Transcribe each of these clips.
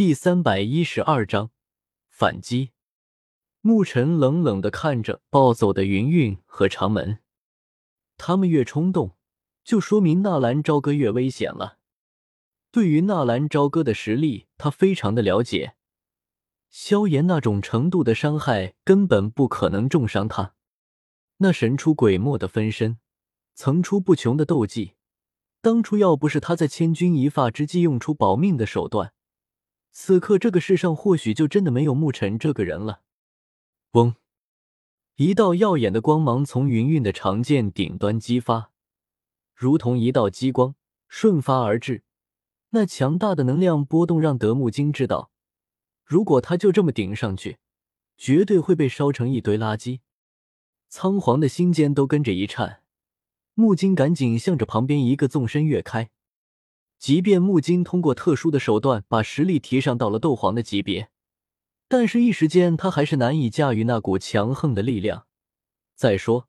第三百一十二章反击。牧尘冷冷的看着暴走的云韵和长门，他们越冲动，就说明纳兰朝歌越危险了。对于纳兰朝歌的实力，他非常的了解。萧炎那种程度的伤害根本不可能重伤他，那神出鬼没的分身，层出不穷的斗技，当初要不是他在千钧一发之际用出保命的手段，此刻这个世上或许就真的没有沐尘这个人了。嗡，一道耀眼的光芒从云韵的长剑顶端激发，如同一道激光瞬发而至，那强大的能量波动让德木精知道。如果他就这么顶上去，绝对会被烧成一堆垃圾。仓皇的心尖都跟着一颤，木金赶紧向着旁边一个纵身跃开。即便木金通过特殊的手段把实力提上到了斗皇的级别，但是一时间他还是难以驾驭那股强横的力量。再说，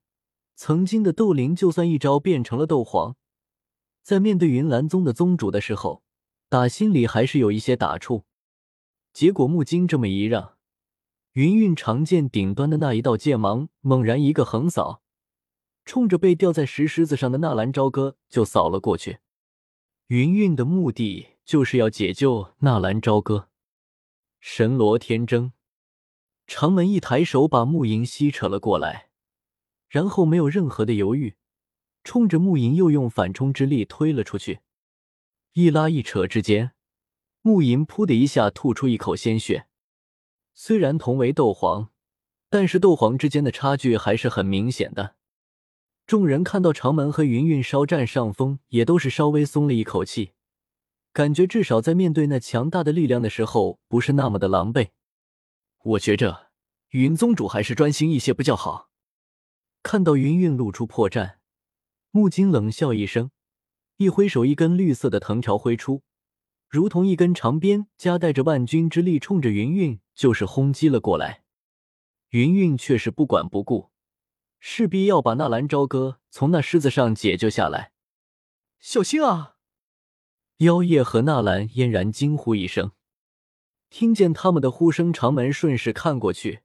曾经的斗灵就算一招变成了斗皇，在面对云岚宗的宗主的时候，打心里还是有一些打怵。结果木金这么一让，云韵长剑顶端的那一道剑芒猛然一个横扫，冲着被吊在石狮子上的纳兰朝歌就扫了过去。云韵的目的就是要解救纳兰朝歌。神罗天征，长门一抬手把木银吸扯了过来，然后没有任何的犹豫，冲着木银又用反冲之力推了出去。一拉一扯之间。木银噗的一下吐出一口鲜血，虽然同为斗皇，但是斗皇之间的差距还是很明显的。众人看到长门和云云稍占上风，也都是稍微松了一口气，感觉至少在面对那强大的力量的时候，不是那么的狼狈。我觉着云宗主还是专心一些比较好。看到云云露出破绽，木金冷笑一声，一挥手，一根绿色的藤条挥出。如同一根长鞭，夹带着万钧之力，冲着云韵就是轰击了过来。云韵却是不管不顾，势必要把纳兰朝歌从那狮子上解救下来。小心啊！妖夜和纳兰嫣然惊呼一声，听见他们的呼声，长门顺势看过去，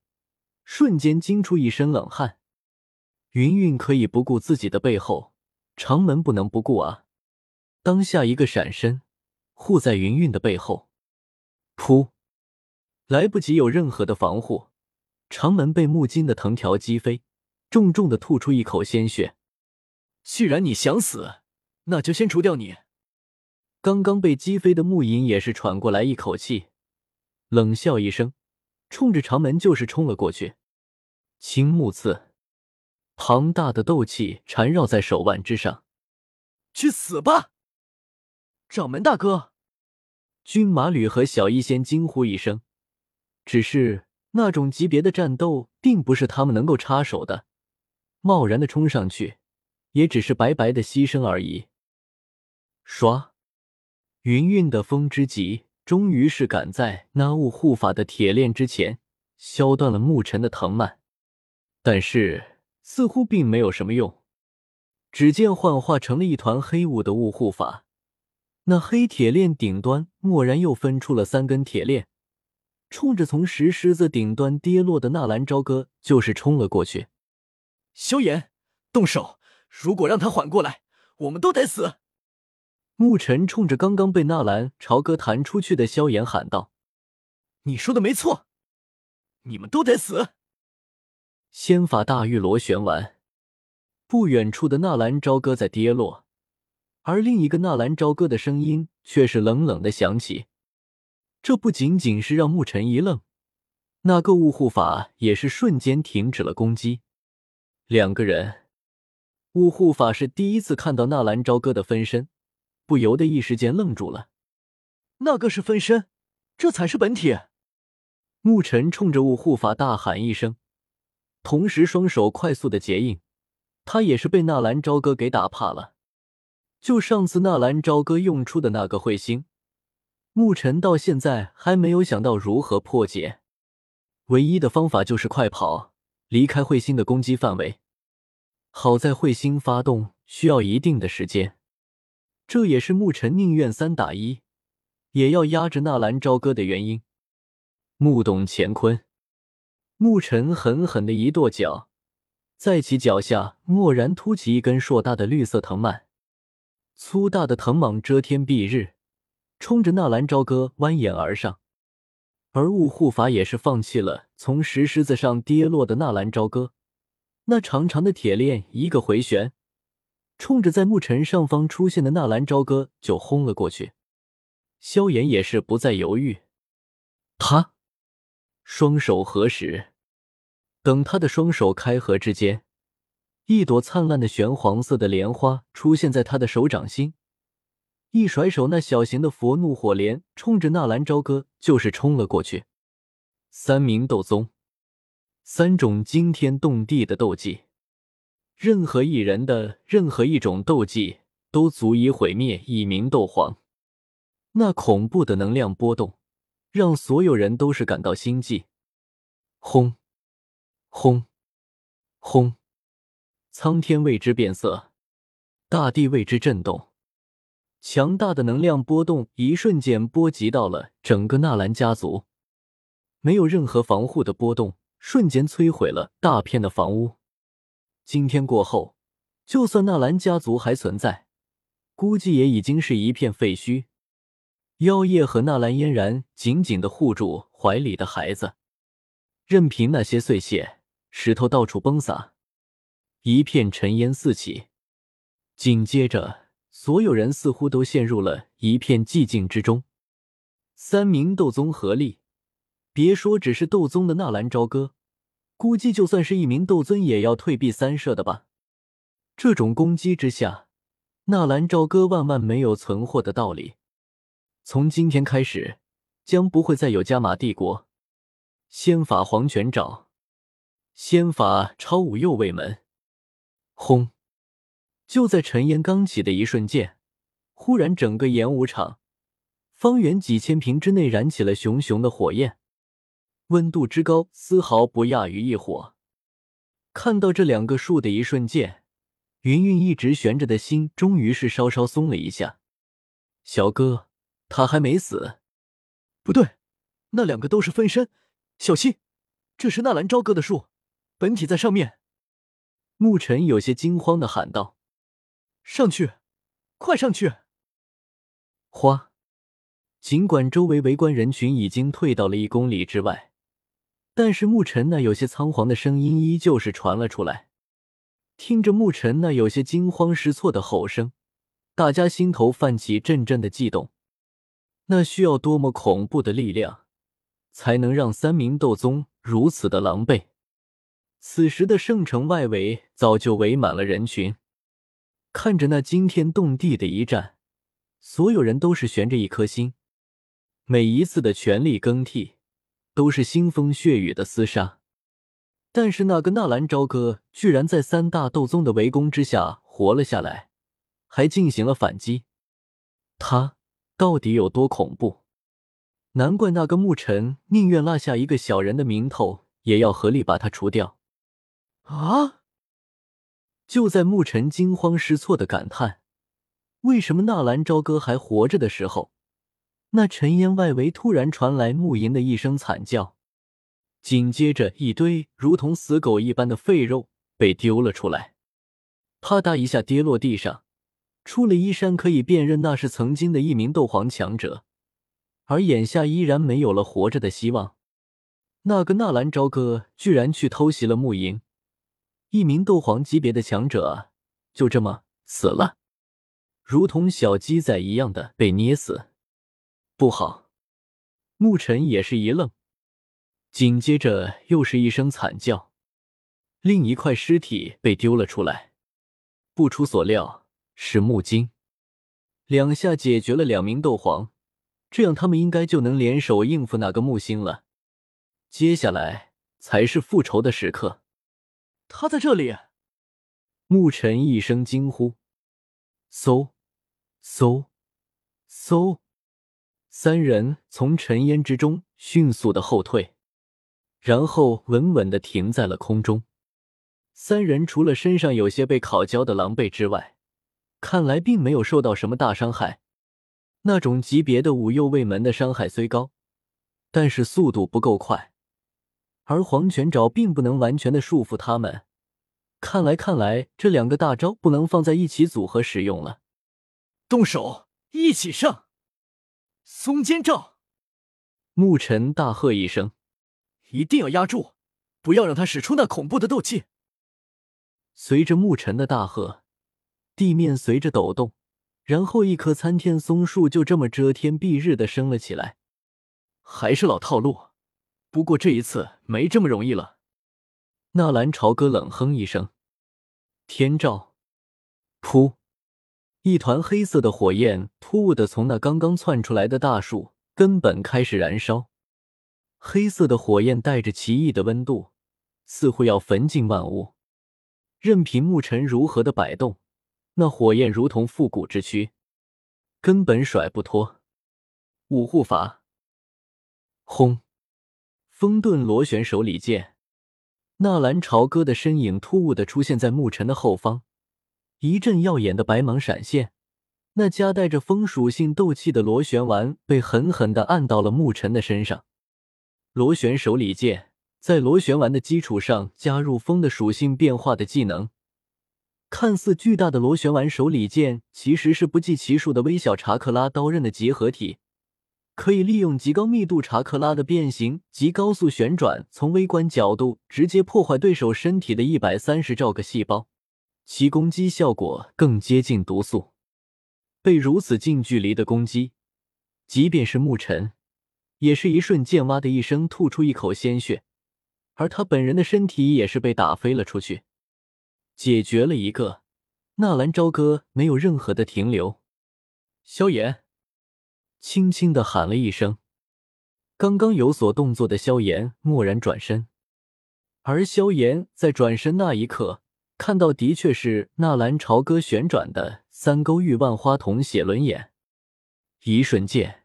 瞬间惊出一身冷汗。云韵可以不顾自己的背后，长门不能不顾啊！当下一个闪身。护在云韵的背后，噗！来不及有任何的防护，长门被木金的藤条击飞，重重的吐出一口鲜血。既然你想死，那就先除掉你。刚刚被击飞的木银也是喘过来一口气，冷笑一声，冲着长门就是冲了过去。青木刺，庞大的斗气缠绕在手腕之上。去死吧！掌门大哥，军马吕和小医仙惊呼一声，只是那种级别的战斗并不是他们能够插手的，贸然的冲上去，也只是白白的牺牲而已。唰，云韵的风之极终于是赶在那雾护法的铁链之前削断了牧尘的藤蔓，但是似乎并没有什么用。只见幻化成了一团黑雾的雾护法。那黑铁链顶端蓦然又分出了三根铁链，冲着从石狮子顶端跌落的纳兰朝歌就是冲了过去。萧炎，动手！如果让他缓过来，我们都得死！沐尘冲着刚刚被纳兰朝歌弹出去的萧炎喊道：“你说的没错，你们都得死！”仙法大玉螺旋丸，不远处的纳兰朝歌在跌落。而另一个纳兰朝歌的声音却是冷冷的响起，这不仅仅是让沐尘一愣，那个雾护法也是瞬间停止了攻击。两个人，雾护法是第一次看到纳兰朝歌的分身，不由得一时间愣住了。那个是分身，这才是本体。沐尘冲着雾护法大喊一声，同时双手快速的结印，他也是被纳兰朝歌给打怕了。就上次纳兰朝歌用出的那个彗星，沐尘到现在还没有想到如何破解。唯一的方法就是快跑，离开彗星的攻击范围。好在彗星发动需要一定的时间，这也是沐尘宁愿三打一，也要压着纳兰朝歌的原因。目懂乾坤，沐尘狠狠的一跺脚，在其脚下蓦然凸起一根硕大的绿色藤蔓，粗大的藤蟒遮天蔽日，冲着纳兰朝歌蜿蜒而上。而雾护法也是放弃了从石狮子上跌落的纳兰朝歌，那长长的铁链一个回旋，冲着在沐尘上方出现的纳兰朝歌就轰了过去。萧炎也是不再犹豫，他双手合十，等他的双手开合之间，一朵灿烂的玄黄色的莲花出现在他的手掌心。一甩手，那小型的佛怒火莲冲着纳兰朝歌就是冲了过去。三名斗宗，三种惊天动地的斗技，任何一人的任何一种斗技都足以毁灭一名斗皇。那恐怖的能量波动，让所有人都是感到心悸。轰！轰！轰！苍天为之变色，大地为之震动。强大的能量波动一瞬间波及到了整个纳兰家族，没有任何防护的波动，瞬间摧毁了大片的房屋。今天过后，就算纳兰家族还存在，估计也已经是一片废墟。妖夜和纳兰嫣然紧紧的护住怀里的孩子，任凭那些碎屑、石头到处崩洒，一片尘烟四起。紧接着。所有人似乎都陷入了一片寂静之中。三名斗宗合力，别说只是斗宗的纳兰朝歌，估计就算是一名斗尊也要退避三舍的吧。这种攻击之下，纳兰朝歌万万没有存活的道理。从今天开始，将不会再有加玛帝国。仙法黄泉爪，仙法超五右卫门，轰！就在尘烟刚起的一瞬间，忽然整个演武场方圆几千平之内燃起了熊熊的火焰，温度之高丝毫不亚于异火。看到这两个数的一瞬间，云云一直悬着的心终于是稍稍松了一下。小哥，他还没死？不对，那两个都是分身，小心，这是纳兰朝歌的术，本体在上面。沐尘有些惊慌的喊道。上去，快上去！花，尽管周围围观人群已经退到了一公里之外，但是沐尘那有些仓皇的声音依旧是传了出来。听着沐尘那有些惊慌失措的吼声，大家心头泛起阵阵的悸动。那需要多么恐怖的力量，才能让三名斗宗如此的狼狈？此时的圣城外围早就围满了人群。看着那惊天动地的一战，所有人都是悬着一颗心。每一次的权力更替，都是腥风血雨的厮杀。但是那个纳兰朝歌居然在三大斗宗的围攻之下活了下来，还进行了反击。他到底有多恐怖？难怪那个牧尘宁愿落下一个小人的名头，也要合力把他除掉。啊！就在牧尘惊慌失措的感叹“为什么纳兰朝歌还活着”的时候，那尘烟外围突然传来穆银的一声惨叫，紧接着一堆如同死狗一般的废肉被丢了出来，啪嗒一下跌落地上。出了衣衫可以辨认，那是曾经的一名斗皇强者，而眼下依然没有了活着的希望。那个纳兰朝歌居然去偷袭了穆银。一名斗皇级别的强者就这么死了，如同小鸡仔一样的被捏死。不好！牧尘也是一愣，紧接着又是一声惨叫，另一块尸体被丢了出来。不出所料，是木金，两下解决了两名斗皇，这样他们应该就能联手应付那个木星了。接下来才是复仇的时刻。他在这里！沐尘一声惊呼，嗖，嗖，嗖，三人从尘烟之中迅速的后退，然后稳稳的停在了空中。三人除了身上有些被烤焦的狼狈之外，看来并没有受到什么大伤害。那种级别的五右卫门的伤害虽高，但是速度不够快，而黄泉爪并不能完全的束缚他们。看来，看来这两个大招不能放在一起组合使用了。动手，一起上！松间照！沐尘大喝一声：“一定要压住，不要让他使出那恐怖的斗气！”随着沐尘的大喝，地面随着抖动。然后，一棵参天松树就这么遮天蔽日的升了起来。还是老套路，不过这一次没这么容易了。纳兰朝歌冷哼一声：“天照！”噗！一团黑色的火焰突兀的从那刚刚窜出来的大树根本开始燃烧。黑色的火焰带着奇异的温度，似乎要焚尽万物。任凭沐尘如何的摆动。那火焰如同复古之躯，根本甩不脱。五护法，轰！风遁螺旋手里剑，纳兰朝歌的身影突兀的出现在沐尘的后方，一阵耀眼的白芒闪现，那夹带着风属性斗气的螺旋丸被狠狠的按到了沐尘的身上。螺旋手里剑在螺旋丸的基础上加入风的属性变化的技能。看似巨大的螺旋丸手里剑，其实是不计其数的微小查克拉刀刃的结合体，可以利用极高密度查克拉的变形及高速旋转，从微观角度直接破坏对手身体的一百三十兆个细胞，其攻击效果更接近毒素。被如此近距离的攻击，即便是沐尘，也是一瞬间哇的一声吐出一口鲜血，而他本人的身体也是被打飞了出去。解决了一个，纳兰朝歌没有任何的停留。萧炎轻轻的喊了一声，刚刚有所动作的萧炎蓦然转身，而萧炎在转身那一刻，看到的确是纳兰朝歌旋转的三勾玉万花筒写轮眼。一瞬间，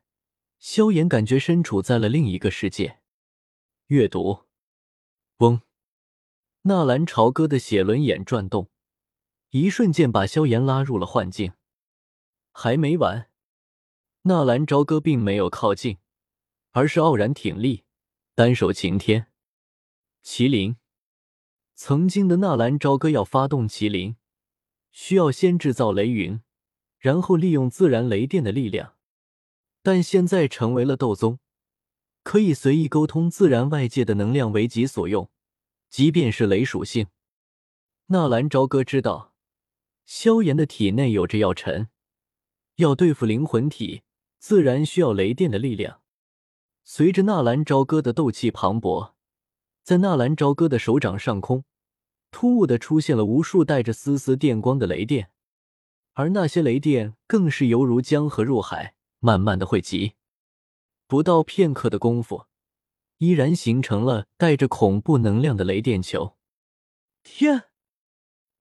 萧炎感觉身处在了另一个世界。阅读，嗡。纳兰朝歌的写轮眼转动，一瞬间把萧炎拉入了幻境。还没完，纳兰朝歌并没有靠近，而是傲然挺立，单手擎天。麒麟，曾经的纳兰朝歌要发动麒麟，需要先制造雷云，然后利用自然雷电的力量，但现在成为了斗宗，可以随意沟通自然外界的能量为己所用。即便是雷属性，纳兰朝歌知道，萧炎的体内有着药尘，要对付灵魂体，自然需要雷电的力量。随着纳兰朝歌的斗气磅礴，在纳兰朝歌的手掌上空，突兀的出现了无数带着丝丝电光的雷电，而那些雷电更是犹如江河入海，慢慢的汇集，不到片刻的功夫。依然形成了带着恐怖能量的雷电球。天，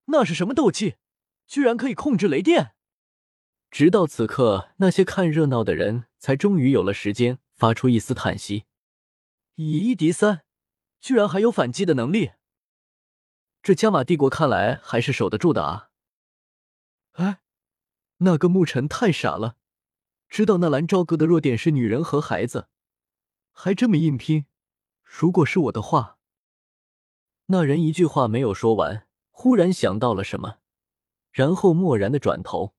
那是什么斗气？居然可以控制雷电！直到此刻，那些看热闹的人才终于有了时间发出一丝叹息。以一敌三，居然还有反击的能力。这加玛帝国看来还是守得住的啊！哎，那个牧尘太傻了，知道那蓝朝歌的弱点是女人和孩子，还这么硬拼。如果是我的话，那人一句话没有说完，忽然想到了什么，然后蓦然的转头，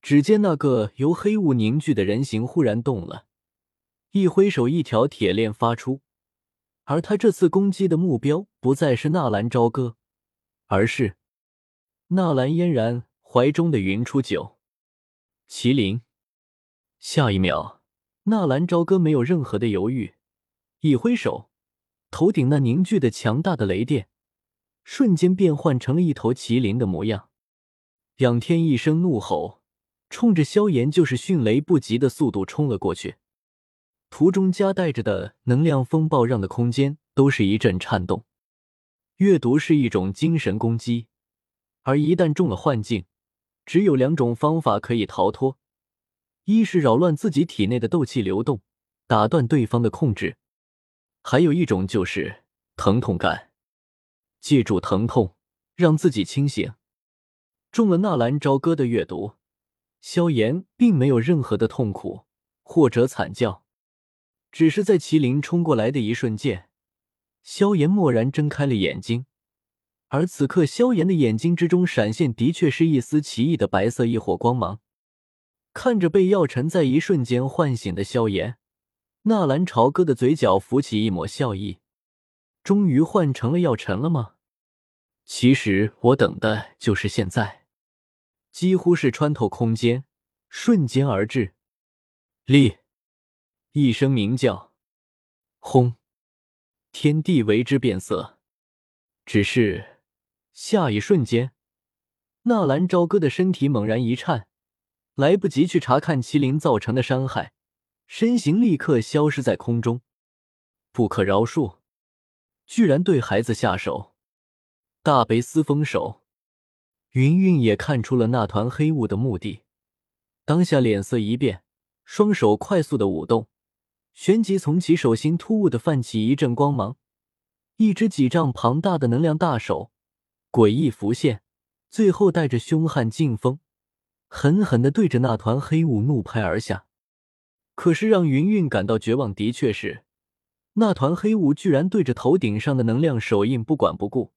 只见那个由黑雾凝聚的人形忽然动了，一挥手，一条铁链发出，而他这次攻击的目标不再是纳兰朝歌，而是纳兰嫣然怀中的云初九麒麟。下一秒，纳兰朝歌没有任何的犹豫。一挥手，头顶那凝聚的强大的雷电，瞬间变换成了一头麒麟的模样。仰天一声怒吼，冲着萧炎就是迅雷不及的速度冲了过去。途中夹带着的能量风暴，让的空间都是一阵颤动。阅读是一种精神攻击，而一旦中了幻境，只有两种方法可以逃脱：一是扰乱自己体内的斗气流动，打断对方的控制。还有一种就是疼痛感，借助疼痛让自己清醒。中了纳兰朝歌的阅读，萧炎并没有任何的痛苦或者惨叫，只是在麒麟冲过来的一瞬间，萧炎蓦然睁开了眼睛。而此刻，萧炎的眼睛之中闪现的确是一丝奇异的白色异火光芒。看着被药尘在一瞬间唤醒的萧炎，纳兰朝歌的嘴角浮起一抹笑意。终于换成了药尘了吗？其实我等的就是现在。几乎是穿透空间，瞬间而至。立，一声鸣叫，轰，天地为之变色。只是下一瞬间，纳兰朝歌的身体猛然一颤。来不及去查看麒麟造成的伤害，身形立刻消失在空中。不可饶恕！居然对孩子下手！大悲撕封手！云云也看出了那团黑雾的目的，当下脸色一变，双手快速的舞动，旋即从其手心突兀的泛起一阵光芒，一只几丈庞大的能量大手诡异浮现，最后带着凶悍劲风。狠狠的对着那团黑雾怒拍而下，可是让云云感到绝望的却是，那团黑雾居然对着头顶上的能量手印不管不顾，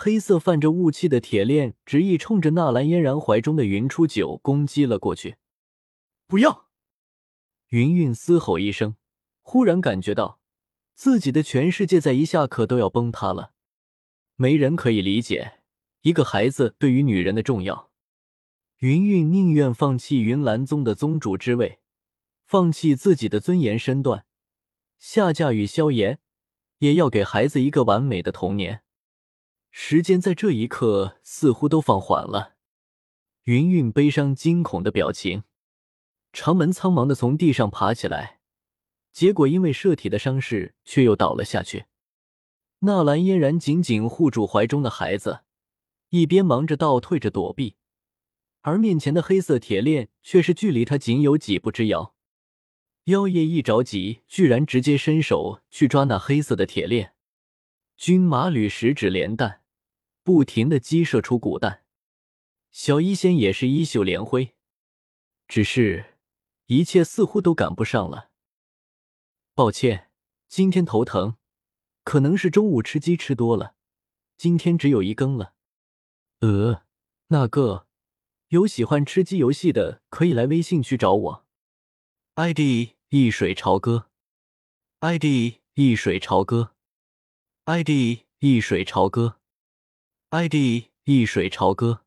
黑色泛着雾气的铁链执意冲着纳兰嫣然怀中的云初九攻击了过去。不要！云韵嘶吼一声，忽然感觉到自己的全世界在一下可都要崩塌了。没人可以理解一个孩子对于女人的重要。云韵宁愿放弃云岚宗的宗主之位，放弃自己的尊严身段，下嫁与萧炎，也要给孩子一个完美的童年。时间在这一刻似乎都放缓了。云云悲伤惊恐的表情，长门苍忙的从地上爬起来，结果因为射体的伤势，却又倒了下去。纳兰嫣然紧紧护住怀中的孩子，一边忙着倒退着躲避。而面前的黑色铁链却是距离他仅有几步之遥，妖夜一着急，居然直接伸手去抓那黑色的铁链。军马吕十指连弹，不停的激射出古弹。小医仙也是衣袖连挥，只是一切似乎都赶不上了。抱歉，今天头疼，可能是中午吃鸡吃多了，今天只有一更了。呃，那个。有喜欢吃鸡游戏的，可以来微信区找我，ID 一水潮歌，ID 一水潮歌，ID 一水潮，ID 一水潮歌。